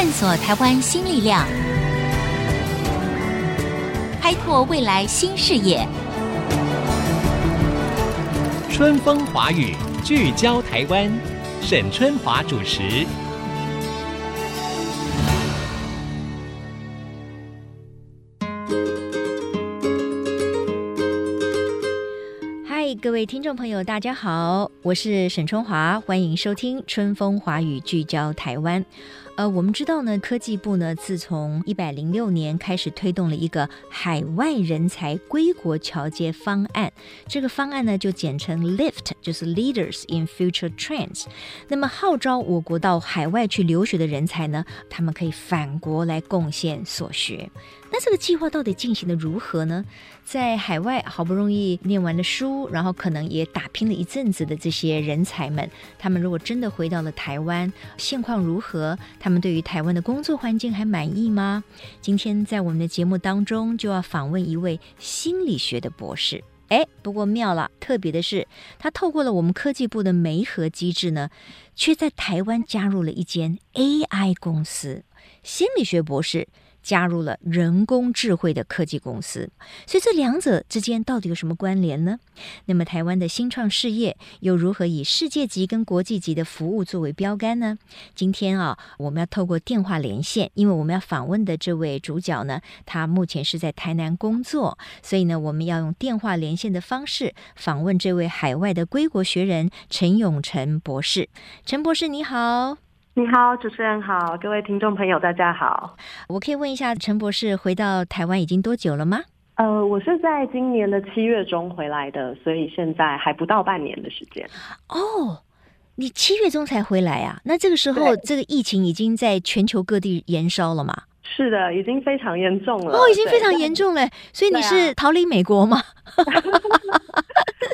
探索台湾新力量，开拓未来新视野。春风华语，聚焦台湾，沈春华主持。各位听众朋友，大家好，我是沈春华，欢迎收听《春风华语》，聚焦台湾。呃，我们知道呢，科技部呢，自从一百零六年开始推动了一个海外人才归国侨接方案，这个方案呢就简称 LIFT，就是 Leaders in Future Trends。那么号召我国到海外去留学的人才呢，他们可以返国来贡献所学。那这个计划到底进行得如何呢？在海外好不容易念完了书，然后可能也打拼了一阵子的这些人才们，他们如果真的回到了台湾，现况如何？他他们对于台湾的工作环境还满意吗？今天在我们的节目当中就要访问一位心理学的博士。哎，不过妙了，特别的是，他透过了我们科技部的媒合机制呢，却在台湾加入了一间 AI 公司，心理学博士。加入了人工智慧的科技公司，所以这两者之间到底有什么关联呢？那么台湾的新创事业又如何以世界级跟国际级的服务作为标杆呢？今天啊，我们要透过电话连线，因为我们要访问的这位主角呢，他目前是在台南工作，所以呢，我们要用电话连线的方式访问这位海外的归国学人陈永成博士。陈博士，你好。你好，主持人好，各位听众朋友，大家好。我可以问一下，陈博士回到台湾已经多久了吗？呃，我是在今年的七月中回来的，所以现在还不到半年的时间。哦，你七月中才回来啊？那这个时候，这个疫情已经在全球各地延烧了吗？是的，已经非常严重了。哦，已经非常严重了。所以你是逃离美国吗？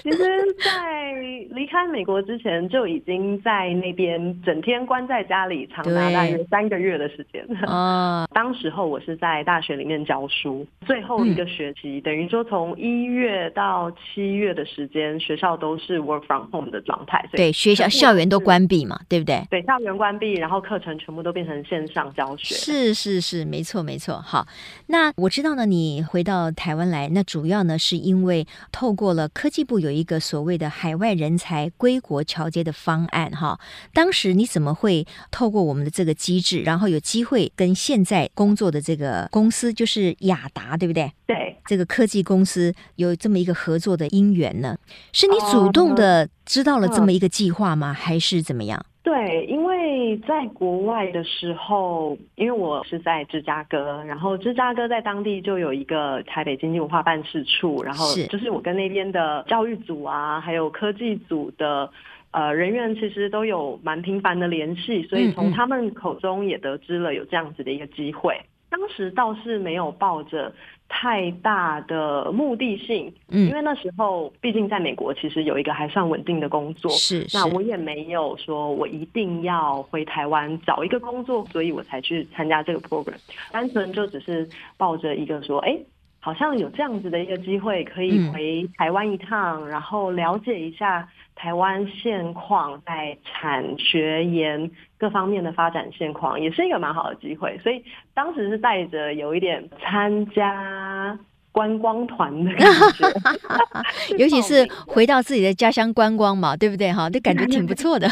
其实，在离开美国之前，就已经在那边整天关在家里，长达大约三个月的时间。啊，当时候我是在大学里面教书，最后一个学期，嗯、等于说从一月到七月的时间，学校都是 work from home 的状态。对，学校校园都关闭嘛，对不对？对，校园关闭，然后课程全部都变成线上教学。是是是，没错没错。好，那我知道呢，你回到台湾来，那主要呢是因为透过了科技部有。一个所谓的海外人才归国桥接的方案，哈，当时你怎么会透过我们的这个机制，然后有机会跟现在工作的这个公司，就是雅达，对不对？对，这个科技公司有这么一个合作的因缘呢？是你主动的知道了这么一个计划吗？还是怎么样？对，因为在国外的时候，因为我是在芝加哥，然后芝加哥在当地就有一个台北经济文化办事处，然后就是我跟那边的教育组啊，还有科技组的呃人员，其实都有蛮频繁的联系，所以从他们口中也得知了有这样子的一个机会。当时倒是没有抱着太大的目的性，嗯，因为那时候毕竟在美国，其实有一个还算稳定的工作，是，是，那我也没有说我一定要回台湾找一个工作，所以我才去参加这个 program，单纯就只是抱着一个说，哎，好像有这样子的一个机会，可以回台湾一趟，嗯，然后了解一下。台湾现况在产学研各方面的发展现况，也是一个蛮好的机会，所以当时是带着有一点参加观光团的感觉，尤其是回到自己的家乡观光嘛，对不对？哈，这感觉挺不错的。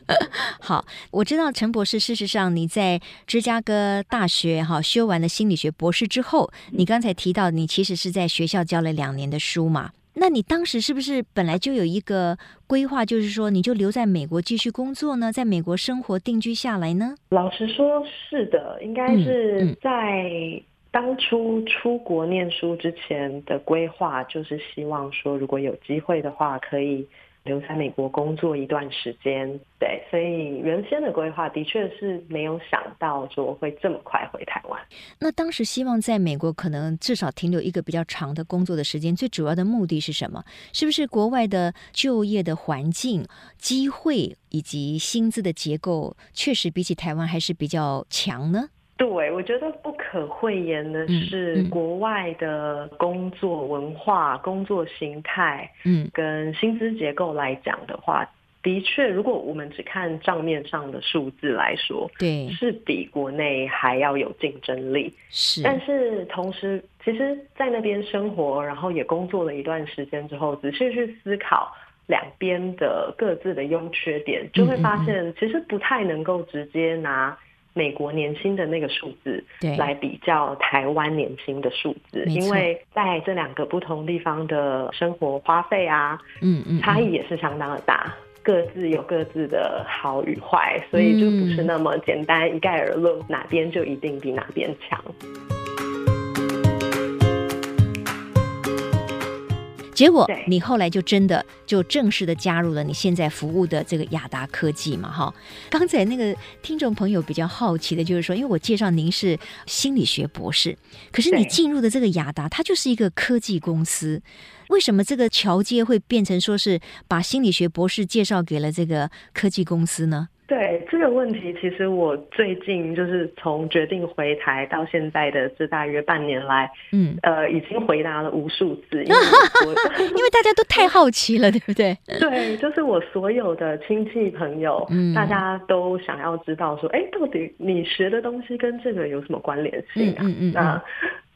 好，我知道陈博士，事实上你在芝加哥大学哈修完了心理学博士之后，你刚才提到你其实是在学校教了两年的书嘛。那你当时是不是本来就有一个规划，就是说你就留在美国继续工作呢，在美国生活定居下来呢？老实说，是的，应该是在当初出国念书之前的规划，就是希望说，如果有机会的话，可以。留在美国工作一段时间，对，所以原先的规划的确是没有想到说会这么快回台湾。那当时希望在美国可能至少停留一个比较长的工作的时间，最主要的目的是什么？是不是国外的就业的环境、机会以及薪资的结构确实比起台湾还是比较强呢？对，我觉得不可讳言的是，国外的工作文化、嗯嗯、工作形态，嗯，跟薪资结构来讲的话，的的确，如果我们只看账面上的数字来说，对，是比国内还要有竞争力。是，但是同时，其实，在那边生活，然后也工作了一段时间之后，仔细去思考两边的各自的优缺点，就会发现，其实不太能够直接拿。美国年薪的那个数字，对，来比较台湾年薪的数字，因为在这两个不同地方的生活花费啊，嗯嗯，差异也是相当的大，各自有各自的好与坏，所以就不是那么简单一概而论，哪边就一定比哪边强。结果你后来就真的就正式的加入了你现在服务的这个雅达科技嘛？哈，刚才那个听众朋友比较好奇的就是说，因为我介绍您是心理学博士，可是你进入的这个雅达，它就是一个科技公司，为什么这个桥接会变成说是把心理学博士介绍给了这个科技公司呢？对这个问题，其实我最近就是从决定回台到现在的这大约半年来，嗯，呃，已经回答了无数次，因为 因为大家都太好奇了，对不对？对，就是我所有的亲戚朋友，嗯，大家都想要知道说，哎，到底你学的东西跟这个有什么关联性啊？嗯嗯，嗯，那。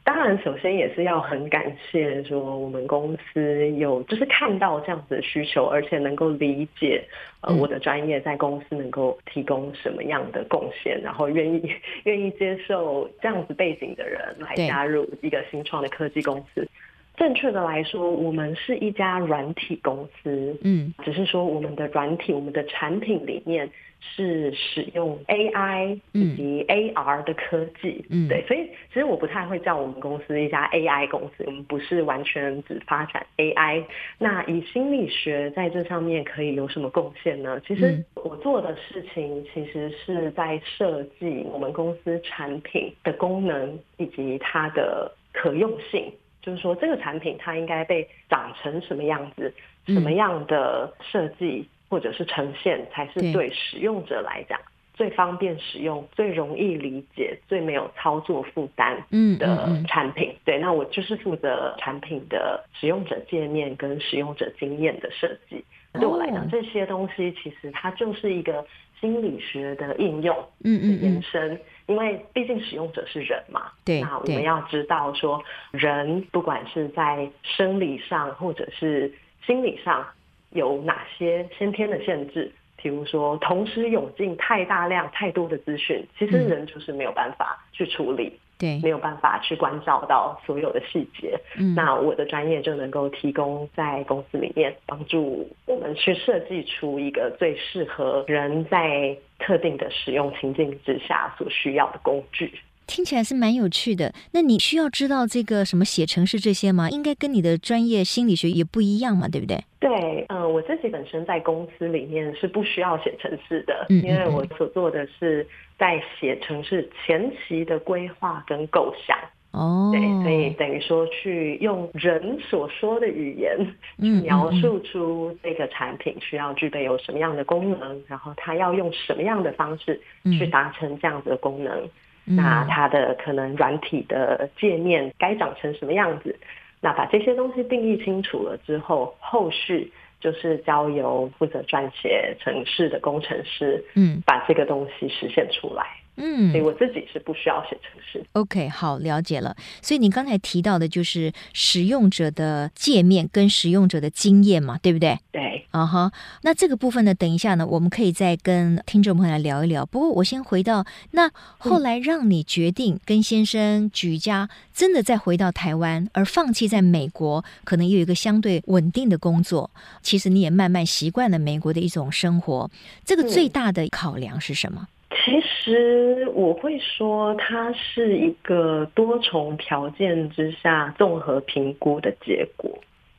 当然，首先也是要很感谢说我们公司有就是看到这样子的需求，而且能够理解呃我的专业在公司能够提供什么样的贡献，然后愿意 愿意接受这样子背景的人来加入一个新创的科技公司。正确的来说，我们是一家软体公司，嗯，只是说我们的软体，我们的产品里面是使用 AI 以及 AR 的科技，嗯，对，所以其实我不太会叫我们公司一家 AI 公司，我们不是完全只发展 AI。那以心理学在这上面可以有什么贡献呢？其实我做的事情其实是在设计我们公司产品的功能以及它的可用性。就是说，这个产品它应该被长成什么样子，什么样的设计或者是呈现，才是对使用者来讲最方便使用、最容易理解、最没有操作负担的产品。对，那我就是负责产品的使用者界面跟使用者经验的设计。对我来讲，这些东西其实它就是一个心理学的应用，嗯嗯，延伸。因为毕竟使用者是人嘛，对，那我们要知道说，人不管是在生理上或者是心理上有哪些先天的限制，比如说同时涌进太大量太多的资讯，其实人就是没有办法去处理。对，没有办法去关照到所有的细节。嗯，那我的专业就能够提供在公司里面帮助我们去设计出一个最适合人在特定的使用情境之下所需要的工具。听起来是蛮有趣的。那你需要知道这个什么写程式这些吗？应该跟你的专业心理学也不一样嘛，对不对？对，嗯、呃，我自己本身在公司里面是不需要写程式的，嗯因为我所做的是在写程式前期的规划跟构想。哦，对，所以等于说去用人所说的语言去描述出这个产品需要具备有什么样的功能，然后它要用什么样的方式去达成这样子的功能，嗯、那它的可能软体的界面该长成什么样子。那把这些东西定义清楚了之后，后续就是交由负责撰写程式的工程师，嗯，把这个东西实现出来。嗯，所以我自己是不需要写程式。OK，好，了解了。所以你刚才提到的就是使用者的界面跟使用者的经验嘛，对不对？对。啊哈，那这个部分呢，等一下呢，我们可以再跟听众朋友来聊一聊。不过我先回到那后来让你决定跟先生举家真的再回到台湾，而放弃在美国可能有一个相对稳定的工作。其实你也慢慢习惯了美国的一种生活。这个最大的考量是什么？其实我会说，它是一个多重条件之下综合评估的结果。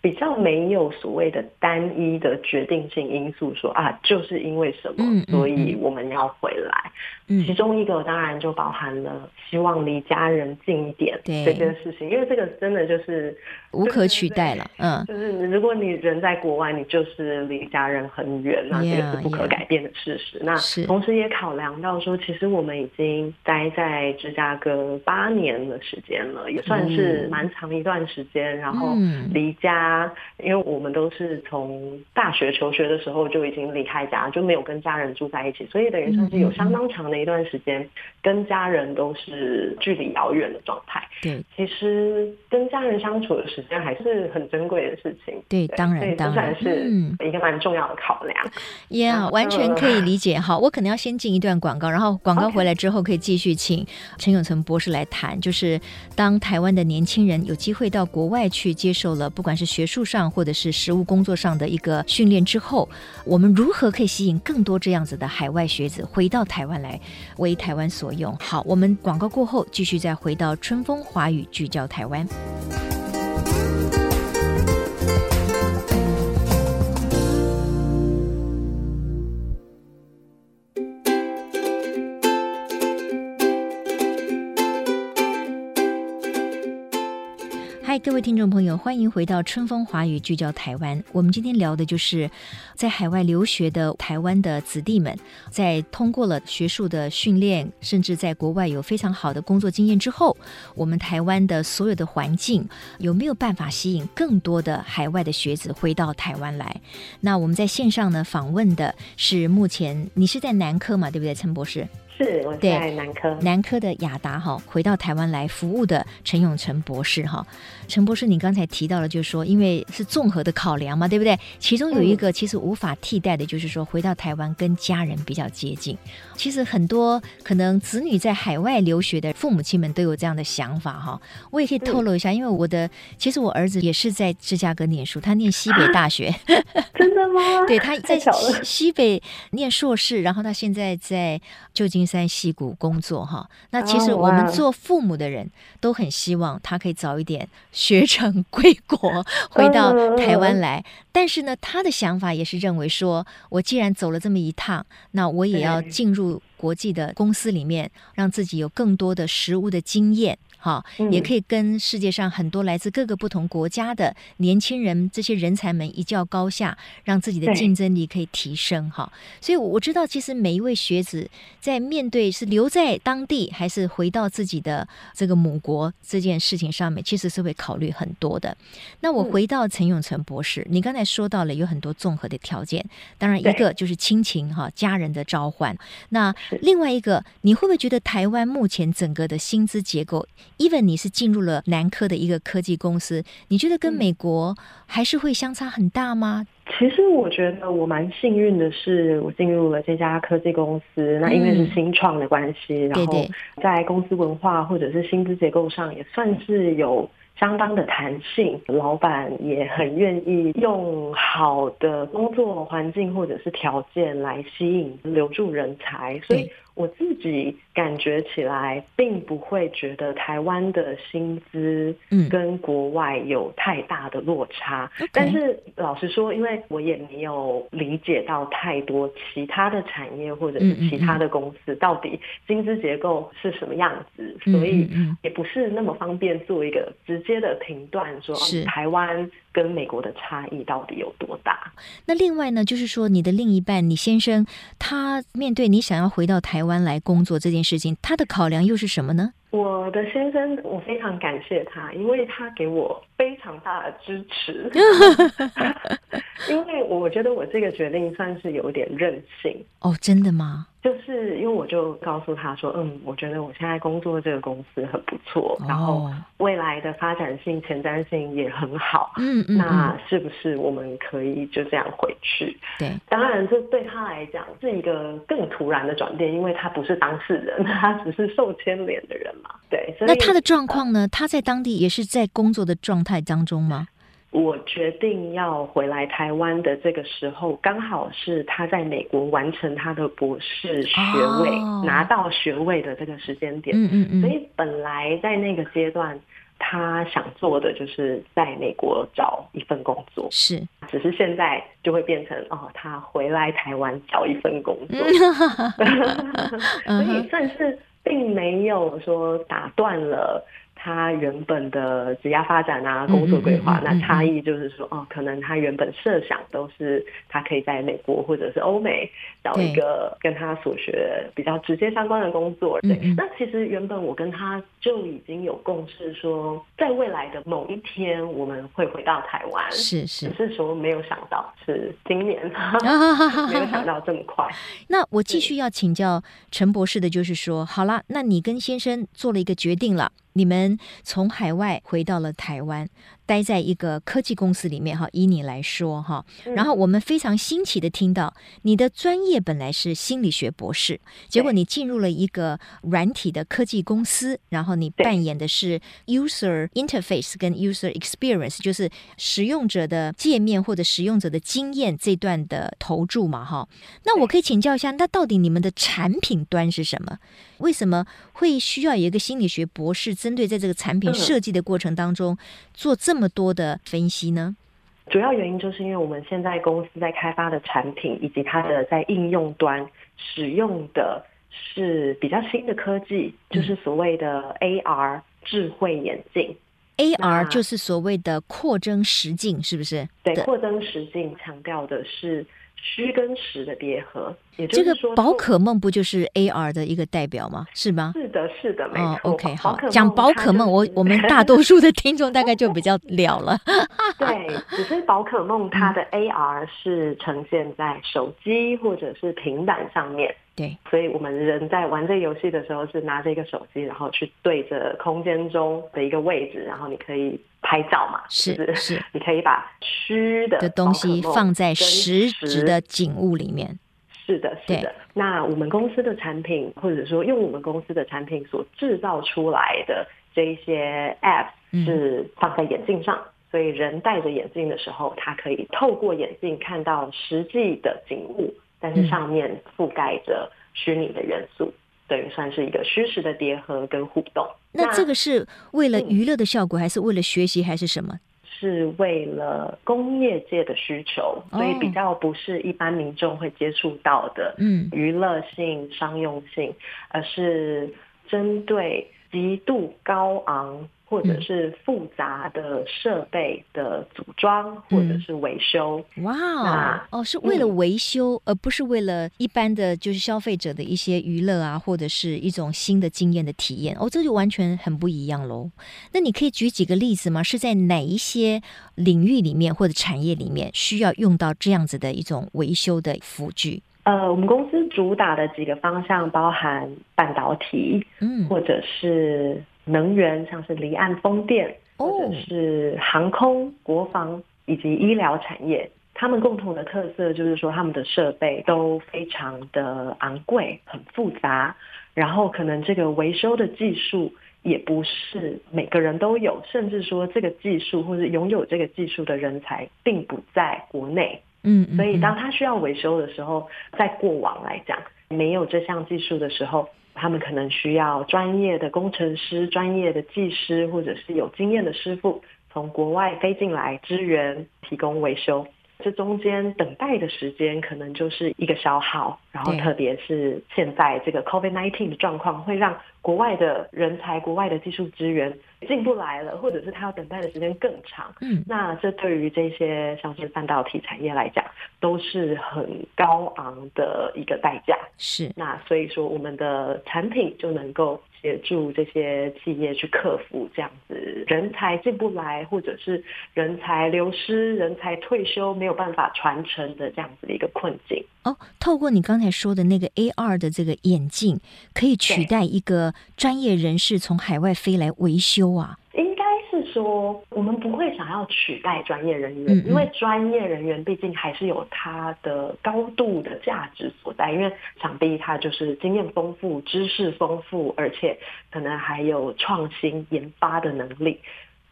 比较没有所谓的单一的决定性因素说，说啊，就是因为什么，所以我们要回来。嗯，其中一个当然就包含了希望离家人近一点这件事情，因为这个真的就是无可取代了。嗯，就是如果你人在国外，你就是离家人很远，那这个是不可改变的事实。Yeah, 那同时也考量到说，其实我们已经待在芝加哥八年的时间了，也算是蛮长一段时间，然后离家。家，因为我们都是从大学求学的时候就已经离开家，就没有跟家人住在一起，所以等于算是有相当长的一段时间跟家人都是距离遥远的状态。对，其实跟家人相处的时间还是很珍贵的事情。对，对当然，当然是一个蛮重要的考量。，yeah, 完全可以理解。好，我可能要先进一段广告，然后广告回来之后可以继续请陈永存博士来谈，就是当台湾的年轻人有机会到国外去接受了，不管是学学术上或者是实务工作上的一个训练之后，我们如何可以吸引更多这样子的海外学子回到台湾来为台湾所用？好，我们广告过后继续再回到春风华语聚焦台湾。各位听众朋友，欢迎回到春风华语聚焦台湾。我们今天聊的就是在海外留学的台湾的子弟们，在通过了学术的训练，甚至在国外有非常好的工作经验之后，我们台湾的所有的环境有没有办法吸引更多的海外的学子回到台湾来？那我们在线上呢访问的是目前你是在南科嘛，对不对，陈博士？是，我在南科，南科的亚达哈，回到台湾来服务的陈永成博士哈。陈博士，你刚才提到了，就是说，因为是综合的考量嘛，对不对？其中有一个其实无法替代的，就是说，回到台湾跟家人比较接近。其实很多可能子女在海外留学的父母亲们都有这样的想法哈。我也可以透露一下，因为我的其实我儿子也是在芝加哥念书，他念西北大学。真的吗？对，他在西北念硕士，然后他现在在旧金山溪谷工作哈。那其实我们做父母的人都很希望他可以早一点学成 归国，回到台湾来。但是呢，他的想法也是认为说，我既然走了这么一趟，那我也要进入国际的公司里面，让自己有更多的实务的经验。好，也可以跟世界上很多来自各个不同国家的年轻人，这些人才们一较高下，让自己的竞争力可以提升。哈，所以我知道，其实每一位学子在面对是留在当地还是回到自己的这个母国这件事情上面，其实是会考虑很多的。那我回到陈永成博士，你刚才说到了有很多综合的条件，当然一个就是亲情哈，家人的召唤。那另外一个，你会不会觉得台湾目前整个的薪资结构？Even 你是进入了南科的一个科技公司，你觉得跟美国还是会相差很大吗？其实我觉得我蛮幸运的是，我进入了这家科技公司，那因为是新创的关系，嗯、然后在公司文化或者是薪资结构上也算是有相当的弹性，老板也很愿意用好的工作环境或者是条件来吸引留住人才，所以。我自己感觉起来，并不会觉得台湾的薪资跟国外有太大的落差。嗯、但是老实说，因为我也没有理解到太多其他的产业或者是其他的公司到底薪资结构是什么样子，嗯嗯嗯，所以也不是那么方便做一个直接的评断，说是。台湾跟美国的差异到底有多大。那另外呢，就是说你的另一半，你先生，他面对你想要回到台湾来工作这件事情，他的考量又是什么呢？我的先生，我非常感谢他，因为他给我非常大的支持。因为我觉得我这个决定算是有点任性。哦，真的吗？就是因为我就告诉他说，嗯，我觉得我现在工作这个公司很不错，然后未来的发展性、前瞻性也很好。嗯嗯，那是不是我们可以就这样回去？对，当然这对他来讲是一个更突然的转变，因为他不是当事人，他只是受牵连的人嘛。对，那他的状况呢？他在当地也是在工作的状态当中吗？我决定要回来台湾的这个时候，刚好是他在美国完成他的博士学位，哦、拿到学位的这个时间点。嗯嗯嗯。所以本来在那个阶段，他想做的就是在美国找一份工作。是。只是现在就会变成哦，他回来台湾找一份工作。所以算是并没有说打断了。他原本的职业发展啊，工作规划，那差异就是说，哦，可能他原本设想都是他可以在美国或者是欧美找一个跟他所学比较直接相关的工作。对，那其实原本我跟他就已经有共识，说在未来的某一天我们会回到台湾。是是，只是说没有想到是今年，没有想到这么快。那我继续要请教陈博士的就是说，好了，那你跟先生做了一个决定了。你们从海外回到了台湾，待在一个科技公司里面哈。以你来说哈，然后我们非常新奇的听到你的专业本来是心理学博士，结果你进入了一个软体的科技公司，然后你扮演的是 user interface 跟 user experience，就是使用者的界面或者使用者的经验这段的投注嘛哈。那我可以请教一下，那到底你们的产品端是什么？为什么会需要有一个心理学博士？针对在这个产品设计的过程当中，做这么多的分析呢？主要原因就是因为我们现在公司在开发的产品以及它的在应用端使用的是比较新的科技，就是所谓的 AR 智慧眼镜。AR 就是所谓的扩增实境，是不是？对，扩增实境强调的是。虚跟实的叠合，也就是说，这个宝可梦不就是 AR 的一个代表吗？是吗？是的，是的，没错。哦，OK，好，讲宝可梦，我我们大多数的听众大概就比较了了。对，只是宝可梦它的 AR 是呈现在手机或者是平板上面。对，所以我们人在玩这个游戏的时候是拿着一个手机，然后去对着空间中的一个位置，然后你可以拍照嘛，是是，是，你可以把虚的的东西放在实质的景物里面。是的，是的。那我们公司的产品，或者说用我们公司的产品所制造出来的这一些 App 是放在眼镜上，嗯，所以人戴着眼镜的时候，他可以透过眼镜看到实际的景物。但是上面覆盖着虚拟的元素，嗯、等于算是一个虚实的叠合跟互动。那这个是为了娱乐的效果，还是为了学习，还是什么？是为了工业界的需求，所以比较不是一般民众会接触到的，嗯，娱乐性、商用性，而是针对极度高昂。或者是复杂的设备的组装，或者是维修。哇、嗯，哦，是为了维修，而不是为了一般的就是消费者的一些娱乐啊，或者是一种新的经验的体验。哦，这就完全很不一样喽。那你可以举几个例子吗？是在哪一些领域里面或者产业里面需要用到这样子的一种维修的辅具？呃，我们公司主打的几个方向包含半导体，嗯，或者是。能源像是离岸风电，或者是航空、国防以及医疗产业，他们共同的特色就是说，他们的设备都非常的昂贵、很复杂，然后可能这个维修的技术也不是每个人都有，甚至说这个技术或者拥有这个技术的人才并不在国内。嗯，所以当他需要维修的时候，在过往来讲，没有这项技术的时候。他们可能需要专业的工程师、专业的技师，或者是有经验的师傅，从国外飞进来支援提供维修。这中间等待的时间可能就是一个消耗，然后特别是现在这个 COVID-19 的状况，会让国外的人才、国外的技术资源进不来了，或者是他要等待的时间更长。嗯，那这对于这些像是半导体产业来讲，都是很高昂的一个代价。是，那所以说我们的产品就能够。协助这些企业去克服这样子人才进不来，或者是人才流失、人才退休没有办法传承的这样子的一个困境。哦，透过你刚才说的那个 AR 的这个眼镜，可以取代一个专业人士从海外飞来维修啊？说我们不会想要取代专业人员，因为专业人员毕竟还是有他的高度的价值所在，因为想必他就是经验丰富、知识丰富，而且可能还有创新研发的能力，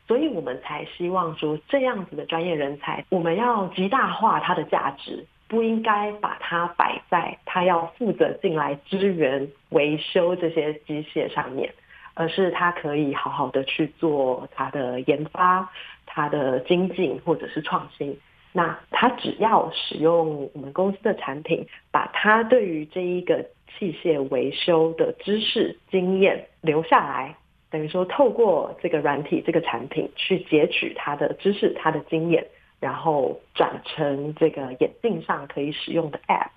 所以我们才希望说这样子的专业人才，我们要极大化他的价值，不应该把它摆在他要负责进来支援维修这些机械上面。而是他可以好好的去做他的研发、他的精进或者是创新。那他只要使用我们公司的产品，把他对于这一个器械维修的知识经验留下来，等于说透过这个软体这个产品去截取他的知识、他的经验，然后转成这个眼镜上可以使用的 App。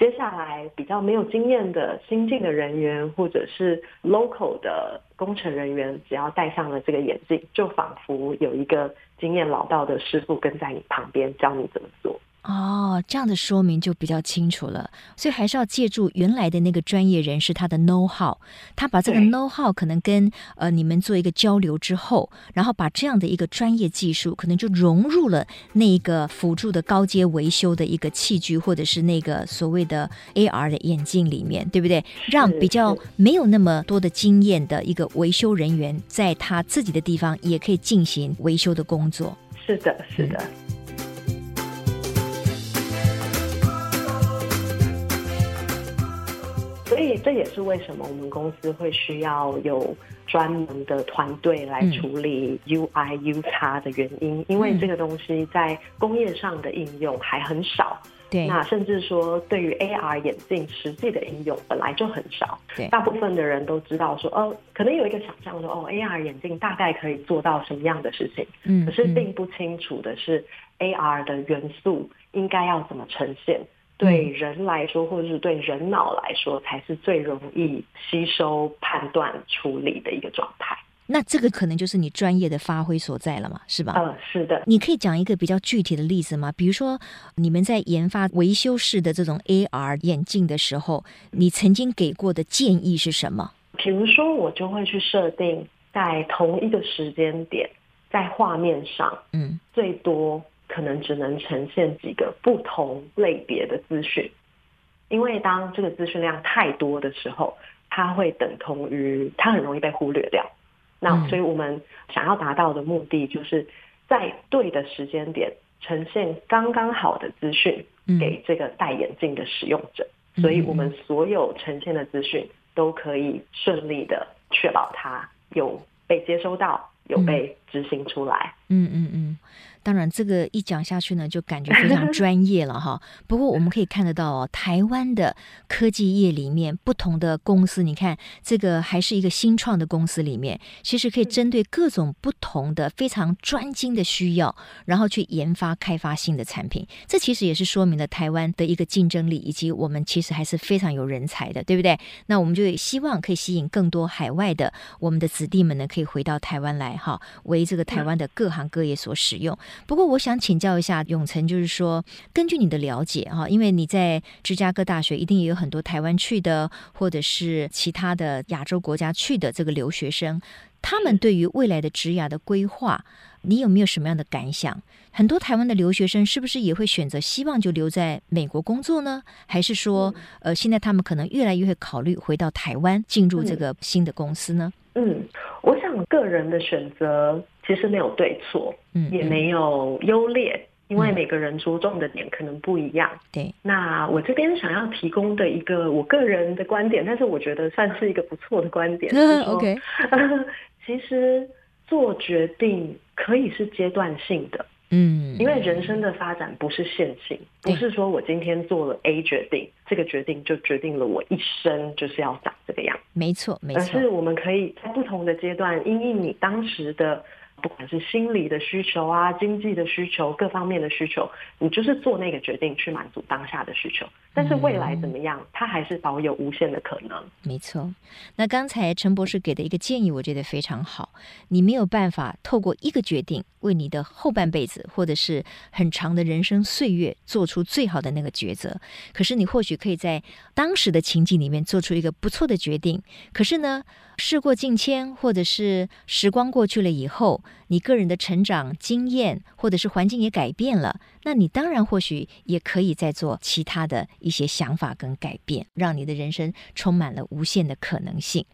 接下来比较没有经验的新进的人员，或者是 local 的工程人员，只要戴上了这个眼镜，就仿佛有一个经验老道的师傅跟在你旁边教你怎么做。哦，这样的说明就比较清楚了。所以还是要借助原来的那个专业人士他的 know how，他把这个 know how 可能跟呃你们做一个交流之后，然后把这样的一个专业技术可能就融入了那一个辅助的高阶维修的一个器具，或者是那个所谓的 AR 的眼镜里面，对不对？让比较没有那么多的经验的一个维修人员，在他自己的地方也可以进行维修的工作。是的，是的。嗯以这也是为什么我们公司会需要有专门的团队来处理 UI、UX 的原因，因为这个东西在工业上的应用还很少。对，那甚至说对于 AR 眼镜实际的应用本来就很少。对，大部分的人都知道说，哦，可能有一个想象说，哦，AR 眼镜大概可以做到什么样的事情。嗯，可是并不清楚的是，AR 的元素应该要怎么呈现。对人来说，或者是对人脑来说，才是最容易吸收、判断、处理的一个状态。那这个可能就是你专业的发挥所在了嘛，是吧？嗯，是的。你可以讲一个比较具体的例子吗？比如说，你们在研发维修式的这种 AR 眼镜的时候，你曾经给过的建议是什么？比如说，我就会去设定在同一个时间点，在画面上，嗯，最多。可能只能呈现几个不同类别的资讯，因为当这个资讯量太多的时候，它会等同于它很容易被忽略掉。那所以我们想要达到的目的，就是在对的时间点呈现刚刚好的资讯给这个戴眼镜的使用者，所以我们所有呈现的资讯都可以顺利的确保它有被接收到，有被执行出来。嗯嗯嗯。当然，这个一讲下去呢，就感觉非常 专业了哈。不过我们可以看得到哦，台湾的科技业里面不同的公司，你看这个还是一个新创的公司里面，其实可以针对各种不同的非常专精的需要，然后去研发开发新的产品。这其实也是说明了台湾的一个竞争力，以及我们其实还是非常有人才的，对不对？那我们就希望可以吸引更多海外的我们的子弟们呢，可以回到台湾来哈，为这个台湾的各行各业所使用。不过，我想请教一下永成，就是说，根据你的了解哈，因为你在芝加哥大学一定也有很多台湾去的，或者是其他的亚洲国家去的这个留学生，他们对于未来的职涯的规划，你有没有什么样的感想？很多台湾的留学生是不是也会选择希望就留在美国工作呢？还是说，呃，现在他们可能越来越会考虑回到台湾进入这个新的公司呢？嗯，我想个人的选择。其实没有对错，嗯，也没有优劣，嗯，因为每个人着重的点可能不一样。对，那我这边想要提供的一个我个人的观点，但是我觉得算是一个不错的观点。嗯，OK，其实做决定可以是阶段性的。嗯，因为人生的发展不是线性，不是说我今天做了 A 决定，这个决定就决定了我一生就是要长这个样。没错，没错。而是我们可以在不同的阶段，因应你当时的。不管是心理的需求啊，经济的需求，各方面的需求，你就是做那个决定去满足当下的需求。但是未来怎么样，它还是保有无限的可能。没错。那刚才陈博士给的一个建议，我觉得非常好。你没有办法透过一个决定，为你的后半辈子或者是很长的人生岁月做出最好的那个抉择。可是你或许可以在当时的情景里面做出一个不错的决定。可是呢，事过境迁，或者是时光过去了以后，你个人的成长经验，或者是环境也改变了，那你当然或许也可以再做其他的一些想法跟改变，让你的人生充满了无限的可能性。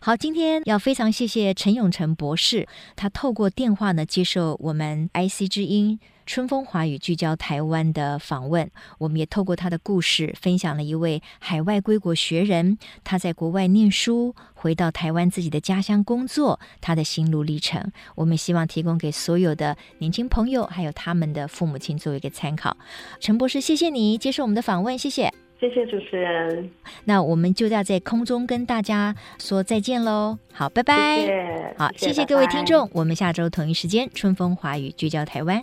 好，今天要非常谢谢陈永成博士，他透过电话呢接受我们 IC 之音。春风华语聚焦台湾的访问，我们也透过他的故事，分享了一位海外归国学人，他在国外念书，回到台湾自己的家乡工作，他的心路历程。我们希望提供给所有的年轻朋友，还有他们的父母亲作为一个参考。陈博士，谢谢你接受我们的访问，谢谢。谢谢谢主持人。那我们就要在空中跟大家说再见喽。好，拜拜。谢谢。好，谢谢，谢谢各位听众。拜拜。我们下周同一时间，春风华语聚焦台湾，